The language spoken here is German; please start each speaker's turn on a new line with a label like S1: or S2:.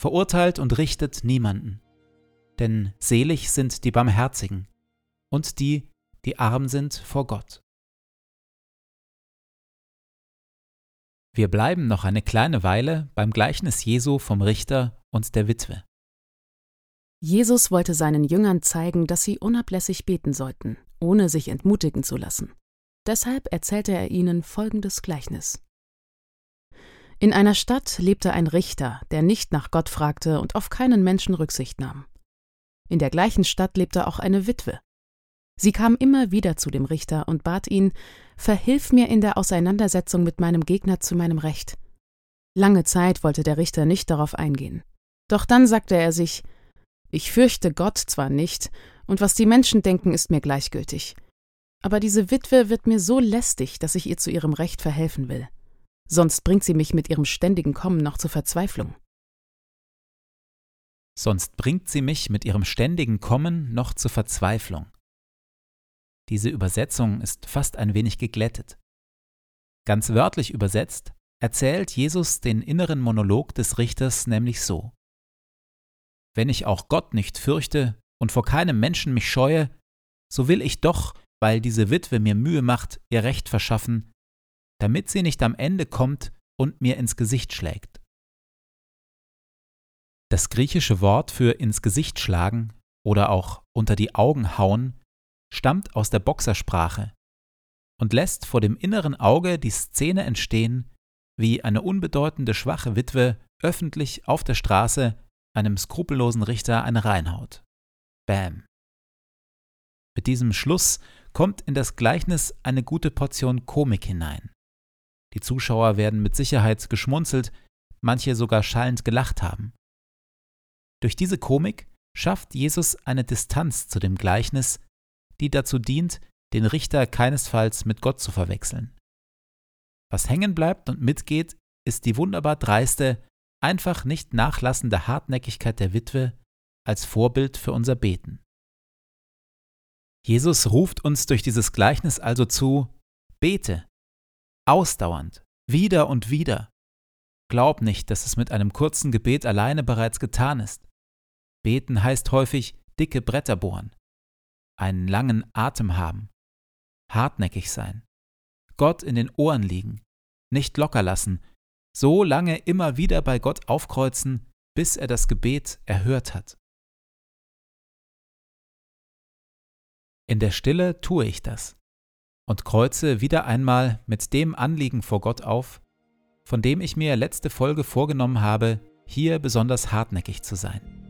S1: verurteilt und richtet niemanden. Denn selig sind die Barmherzigen und die, die arm sind vor Gott. Wir bleiben noch eine kleine Weile beim Gleichnis Jesu vom Richter und der Witwe.
S2: Jesus wollte seinen Jüngern zeigen, dass sie unablässig beten sollten, ohne sich entmutigen zu lassen. Deshalb erzählte er ihnen folgendes Gleichnis. In einer Stadt lebte ein Richter, der nicht nach Gott fragte und auf keinen Menschen Rücksicht nahm. In der gleichen Stadt lebte auch eine Witwe. Sie kam immer wieder zu dem Richter und bat ihn, Verhilf mir in der Auseinandersetzung mit meinem Gegner zu meinem Recht. Lange Zeit wollte der Richter nicht darauf eingehen. Doch dann sagte er sich, ich fürchte Gott zwar nicht, und was die Menschen denken, ist mir gleichgültig. Aber diese Witwe wird mir so lästig, dass ich ihr zu ihrem Recht verhelfen will sonst bringt sie mich mit ihrem ständigen Kommen noch zur Verzweiflung.
S1: Sonst bringt sie mich mit ihrem ständigen Kommen noch zur Verzweiflung. Diese Übersetzung ist fast ein wenig geglättet. Ganz wörtlich übersetzt erzählt Jesus den inneren Monolog des Richters nämlich so. Wenn ich auch Gott nicht fürchte und vor keinem Menschen mich scheue, so will ich doch, weil diese Witwe mir Mühe macht, ihr Recht verschaffen, damit sie nicht am Ende kommt und mir ins Gesicht schlägt. Das griechische Wort für ins Gesicht schlagen oder auch unter die Augen hauen stammt aus der Boxersprache und lässt vor dem inneren Auge die Szene entstehen, wie eine unbedeutende schwache Witwe öffentlich auf der Straße einem skrupellosen Richter eine reinhaut. Bam. Mit diesem Schluss kommt in das Gleichnis eine gute Portion Komik hinein. Die Zuschauer werden mit Sicherheit geschmunzelt, manche sogar schallend gelacht haben. Durch diese Komik schafft Jesus eine Distanz zu dem Gleichnis, die dazu dient, den Richter keinesfalls mit Gott zu verwechseln. Was hängen bleibt und mitgeht, ist die wunderbar dreiste, einfach nicht nachlassende Hartnäckigkeit der Witwe als Vorbild für unser Beten. Jesus ruft uns durch dieses Gleichnis also zu, bete, ausdauernd, wieder und wieder. Glaub nicht, dass es mit einem kurzen Gebet alleine bereits getan ist. Beten heißt häufig dicke Bretter bohren, einen langen Atem haben, hartnäckig sein, Gott in den Ohren liegen, nicht locker lassen, so lange immer wieder bei Gott aufkreuzen, bis er das Gebet erhört hat. In der Stille tue ich das und kreuze wieder einmal mit dem Anliegen vor Gott auf, von dem ich mir letzte Folge vorgenommen habe, hier besonders hartnäckig zu sein.